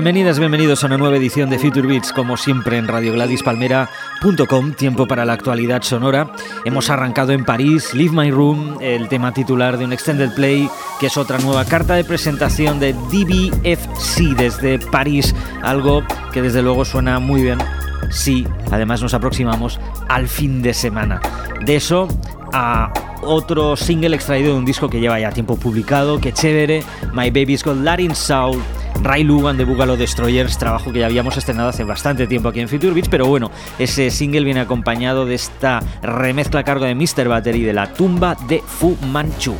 Bienvenidas, bienvenidos a una nueva edición de Future Beats, como siempre en radiogladispalmera.com, tiempo para la actualidad sonora. Hemos arrancado en París, Leave My Room, el tema titular de un extended play, que es otra nueva carta de presentación de DBFC desde París, algo que desde luego suena muy bien. Sí, además nos aproximamos al fin de semana. De eso a otro single extraído de un disco que lleva ya tiempo publicado, que chévere, My Baby's Got Latin Soul Ray Lugan de Bugalo Destroyers, trabajo que ya habíamos estrenado hace bastante tiempo aquí en Future pero bueno, ese single viene acompañado de esta remezcla a cargo de Mr. Battery de la tumba de Fu Manchu.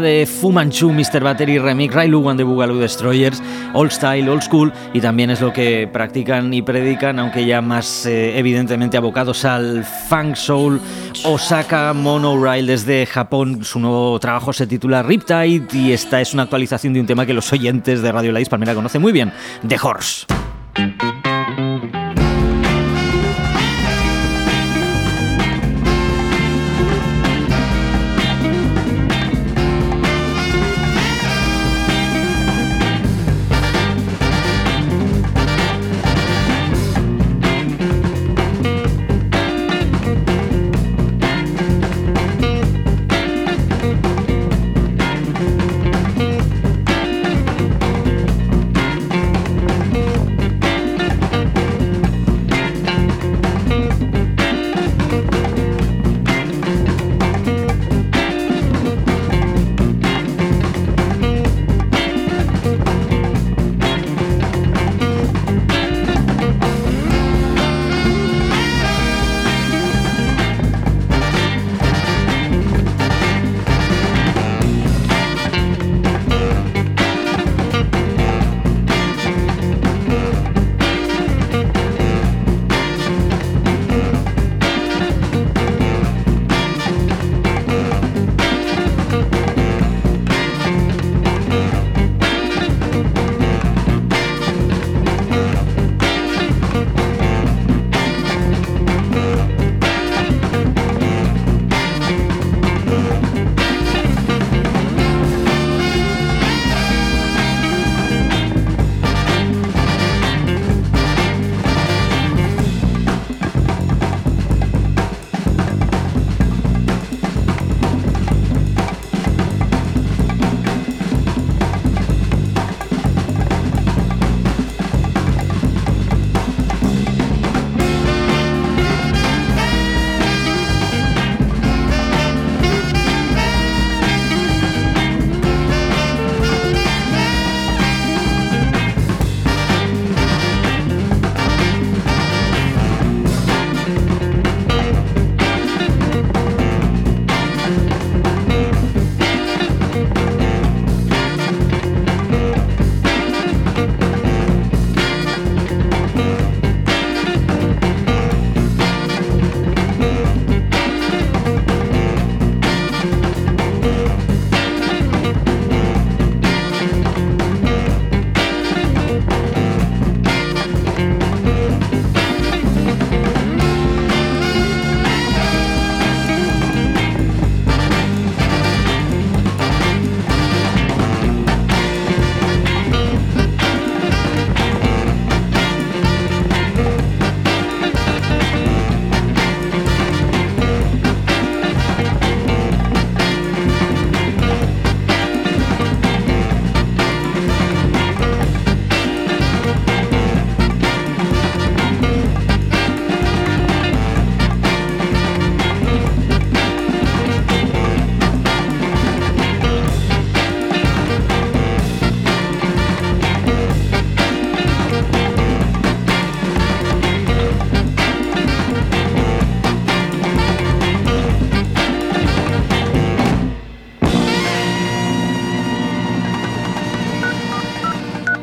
De Fu Manchu, Mr. Battery Remix, Ray Lugan de Boogaloo Destroyers, Old Style, Old School, y también es lo que practican y predican, aunque ya más eh, evidentemente abocados al Funk Soul. Osaka Monorail desde Japón, su nuevo trabajo se titula Riptide y esta es una actualización de un tema que los oyentes de Radio Lights Palmera conocen muy bien, The Horse.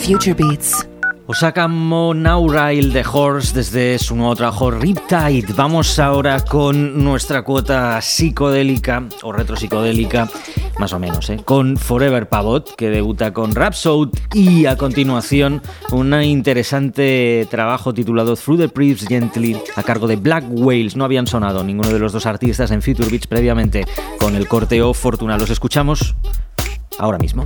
Future Beats. Osaka Monaurail de Horse desde su nuevo trabajo Riptide. Vamos ahora con nuestra cuota psicodélica o retropsicodélica, más o menos, ¿eh? con Forever Pavot, que debuta con Rhapsody y a continuación un interesante trabajo titulado Through the Preeps Gently a cargo de Black Whales. No habían sonado ninguno de los dos artistas en Future Beats previamente con el corteo Fortuna. Los escuchamos ahora mismo.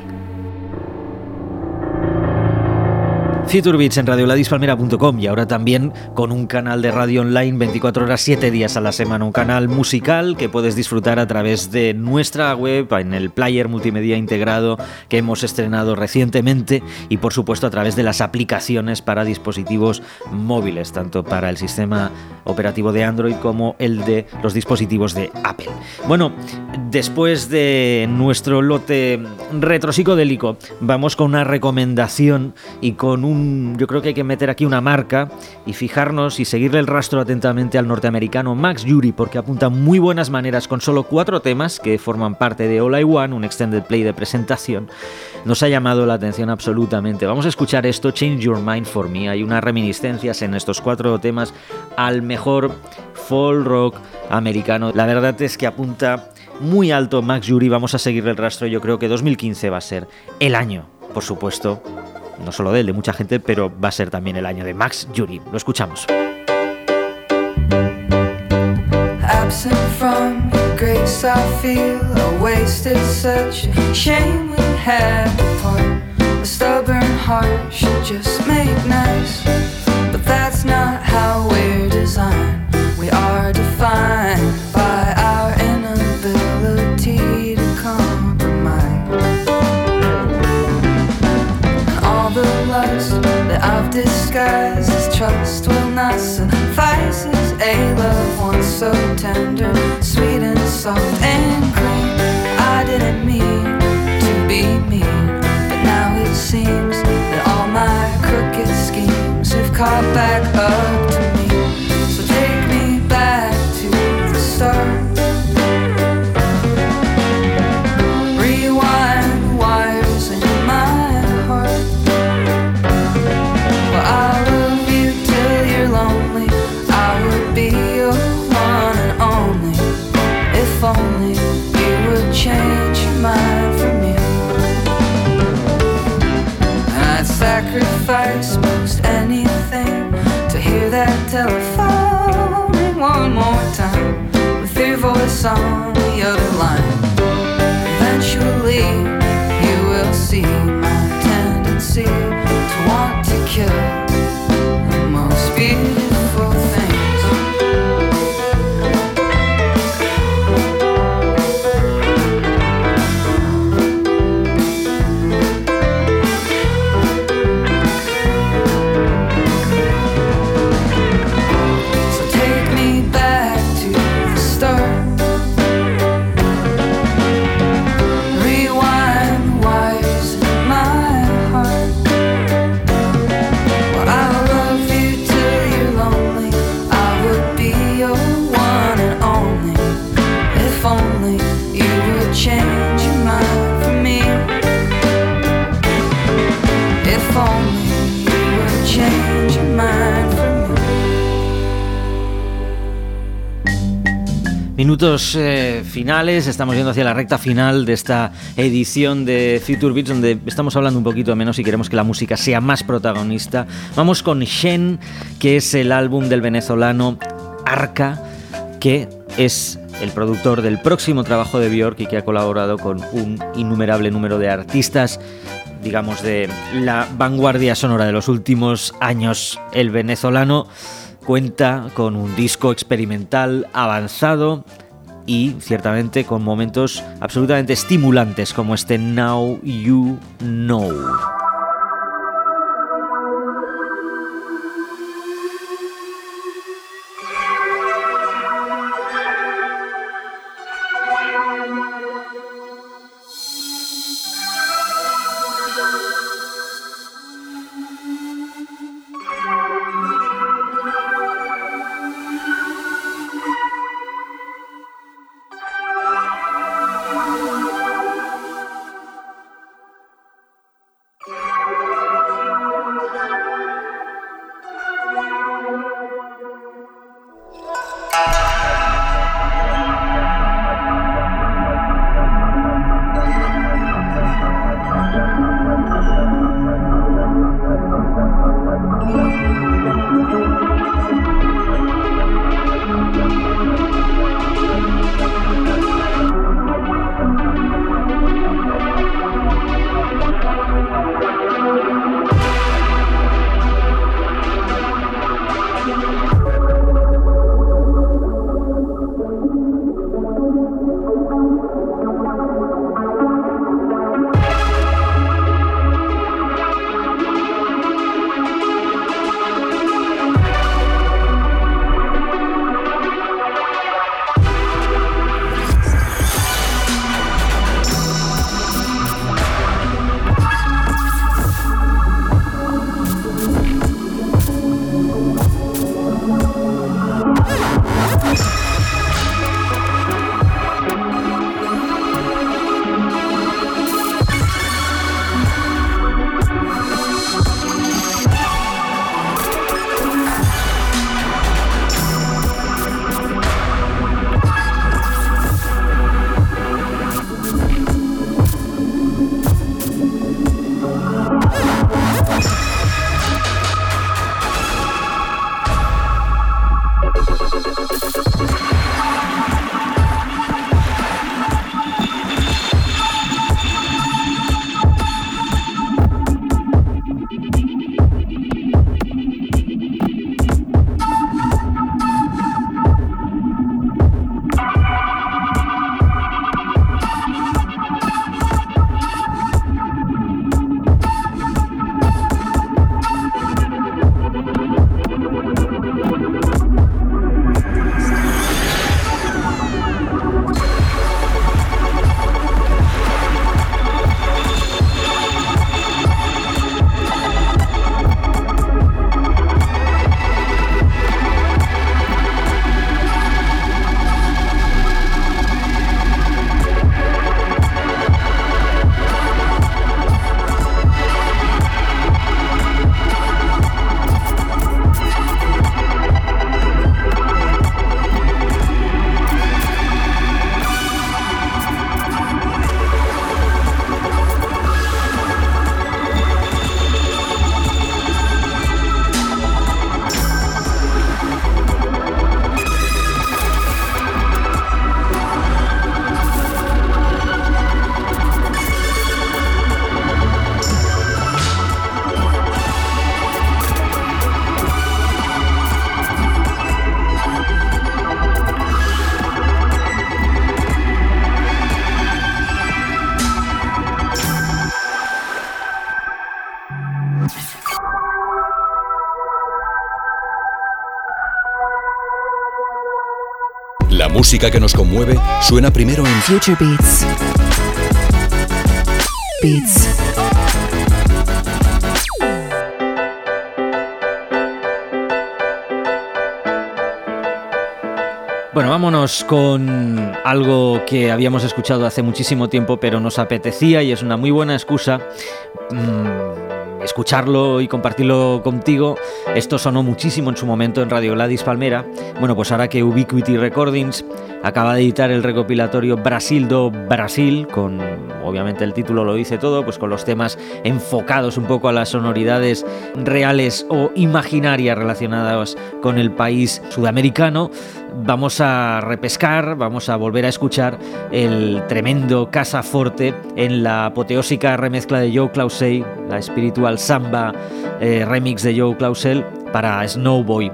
Future Beats en radioladispalmera.com y ahora también con un canal de radio online 24 horas 7 días a la semana, un canal musical que puedes disfrutar a través de nuestra web en el player multimedia integrado que hemos estrenado recientemente y por supuesto a través de las aplicaciones para dispositivos móviles, tanto para el sistema operativo de Android como el de los dispositivos de Apple. Bueno, después de nuestro lote retro-psicodélico, vamos con una recomendación y con un yo creo que hay que meter aquí una marca y fijarnos y seguirle el rastro atentamente al norteamericano Max Yuri, porque apunta muy buenas maneras con solo cuatro temas que forman parte de All I Want, un extended play de presentación. Nos ha llamado la atención absolutamente. Vamos a escuchar esto, Change Your Mind for Me. Hay unas reminiscencias en estos cuatro temas al mejor folk rock americano. La verdad es que apunta muy alto Max Yuri. Vamos a seguirle el rastro. Yo creo que 2015 va a ser el año, por supuesto, no solo de él, de mucha gente, pero va a ser también el año de Max Yuri. Lo escuchamos. Absent from grace, I feel a wasted such a shame we had apart. A stubborn heart should just make nice, but that's not how we're designed. We are defined As trust will not suffice as a love once so tender, sweet and soft and clean. I didn't mean to be mean, but now it seems that all my crooked schemes have caught back up to me. On the other line. Minutos eh, finales, estamos yendo hacia la recta final de esta edición de Future Beats, donde estamos hablando un poquito menos y queremos que la música sea más protagonista. Vamos con Shen, que es el álbum del venezolano Arca, que es el productor del próximo trabajo de Björk y que ha colaborado con un innumerable número de artistas digamos, de la vanguardia sonora de los últimos años. El venezolano Cuenta con un disco experimental avanzado y ciertamente con momentos absolutamente estimulantes como este Now You Know. Música que nos conmueve suena primero en Future Beats. Beats. Bueno, vámonos con algo que habíamos escuchado hace muchísimo tiempo, pero nos apetecía y es una muy buena excusa. Mmm, escucharlo y compartirlo contigo. Esto sonó muchísimo en su momento en Radio Gladys Palmera. Bueno, pues ahora que Ubiquity Recordings acaba de editar el recopilatorio Brasil do Brasil, con obviamente el título lo dice todo, pues con los temas enfocados un poco a las sonoridades reales o imaginarias relacionadas con el país sudamericano vamos a repescar, vamos a volver a escuchar el tremendo Casa Forte en la apoteósica remezcla de Joe Clausey, la espiritual samba eh, remix de Joe Clausel para Snowboy.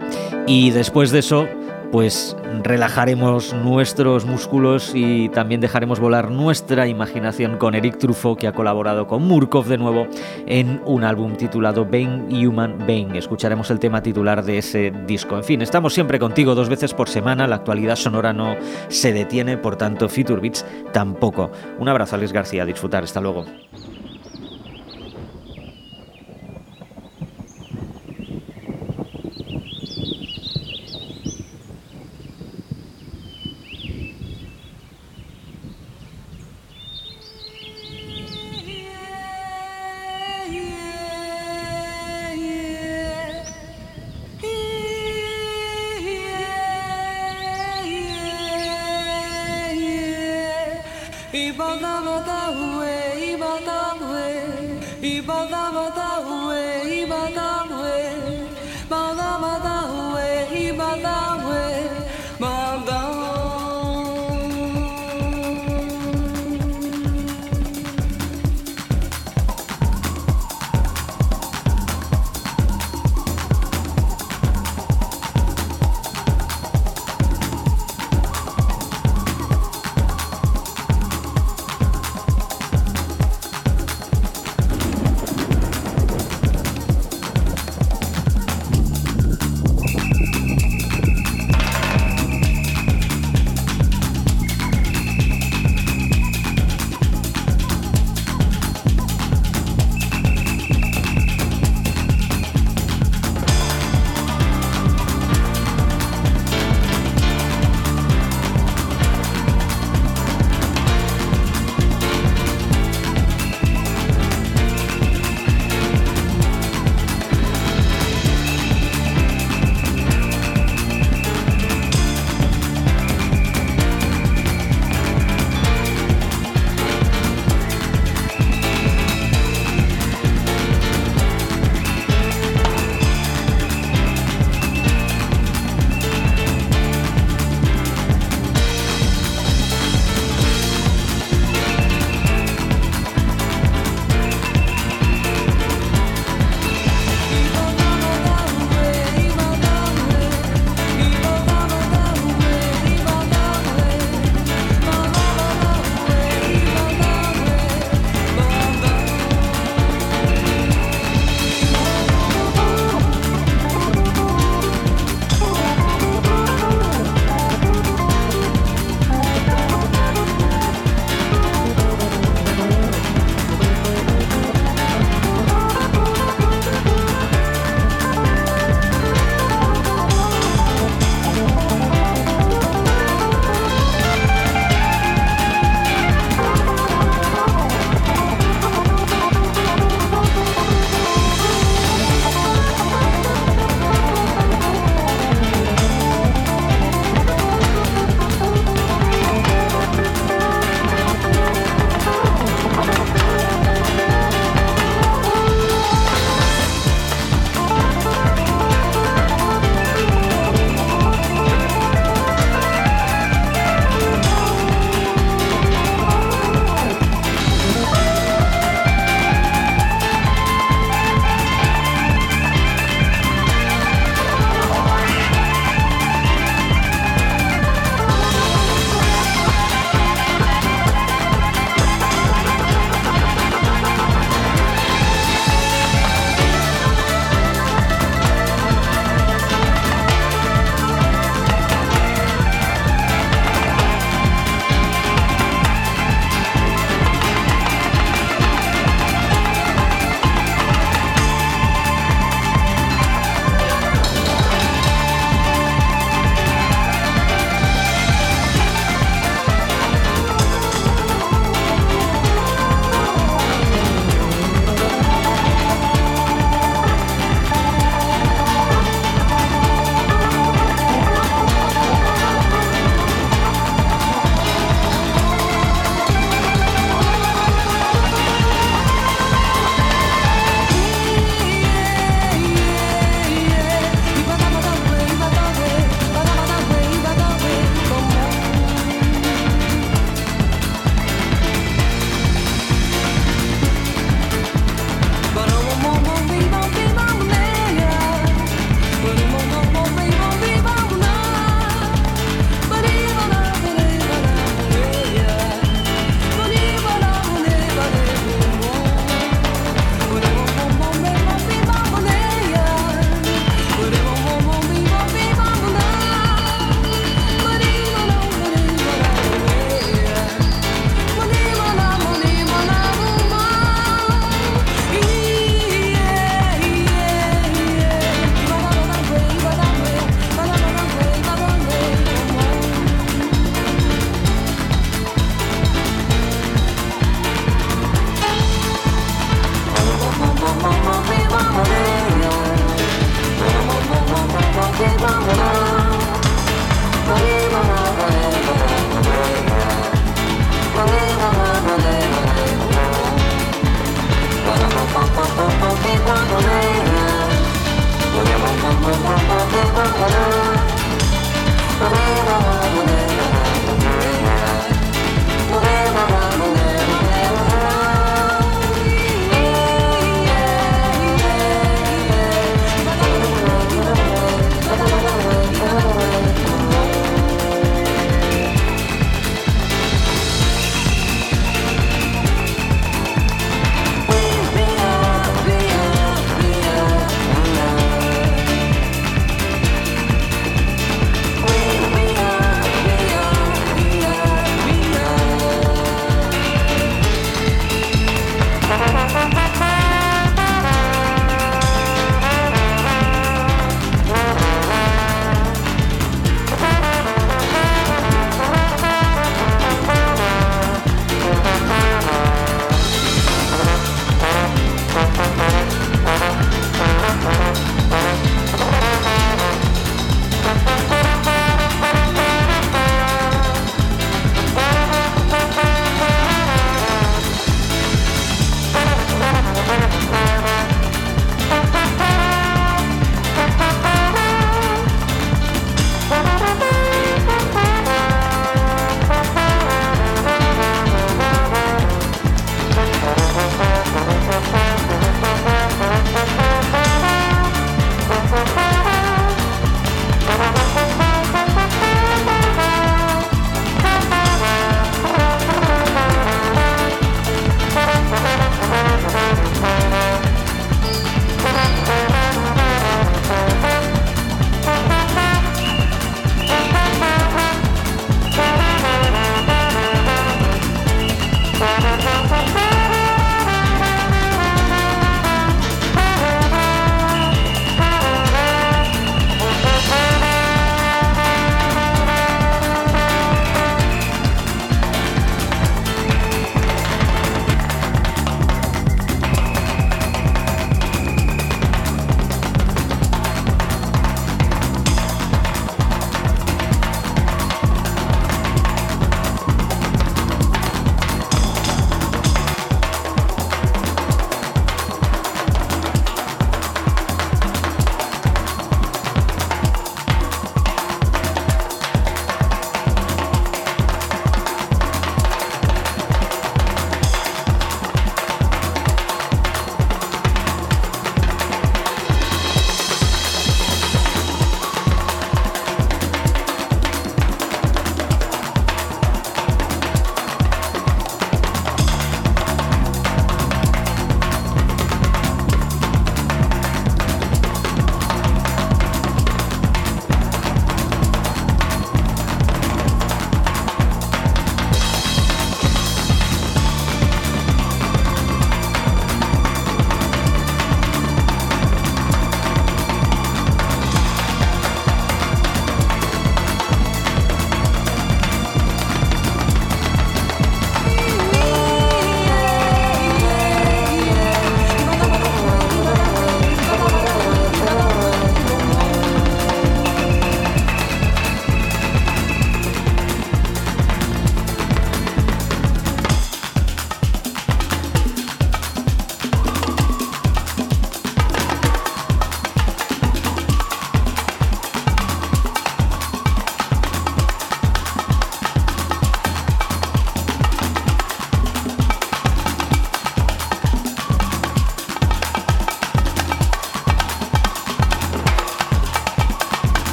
Y después de eso, pues relajaremos nuestros músculos y también dejaremos volar nuestra imaginación con Eric Truffaut, que ha colaborado con Murkov de nuevo en un álbum titulado Bane Human Bane. Escucharemos el tema titular de ese disco. En fin, estamos siempre contigo dos veces por semana, la actualidad sonora no se detiene, por tanto, Future Beats tampoco. Un abrazo, Alex García, disfrutar, hasta luego.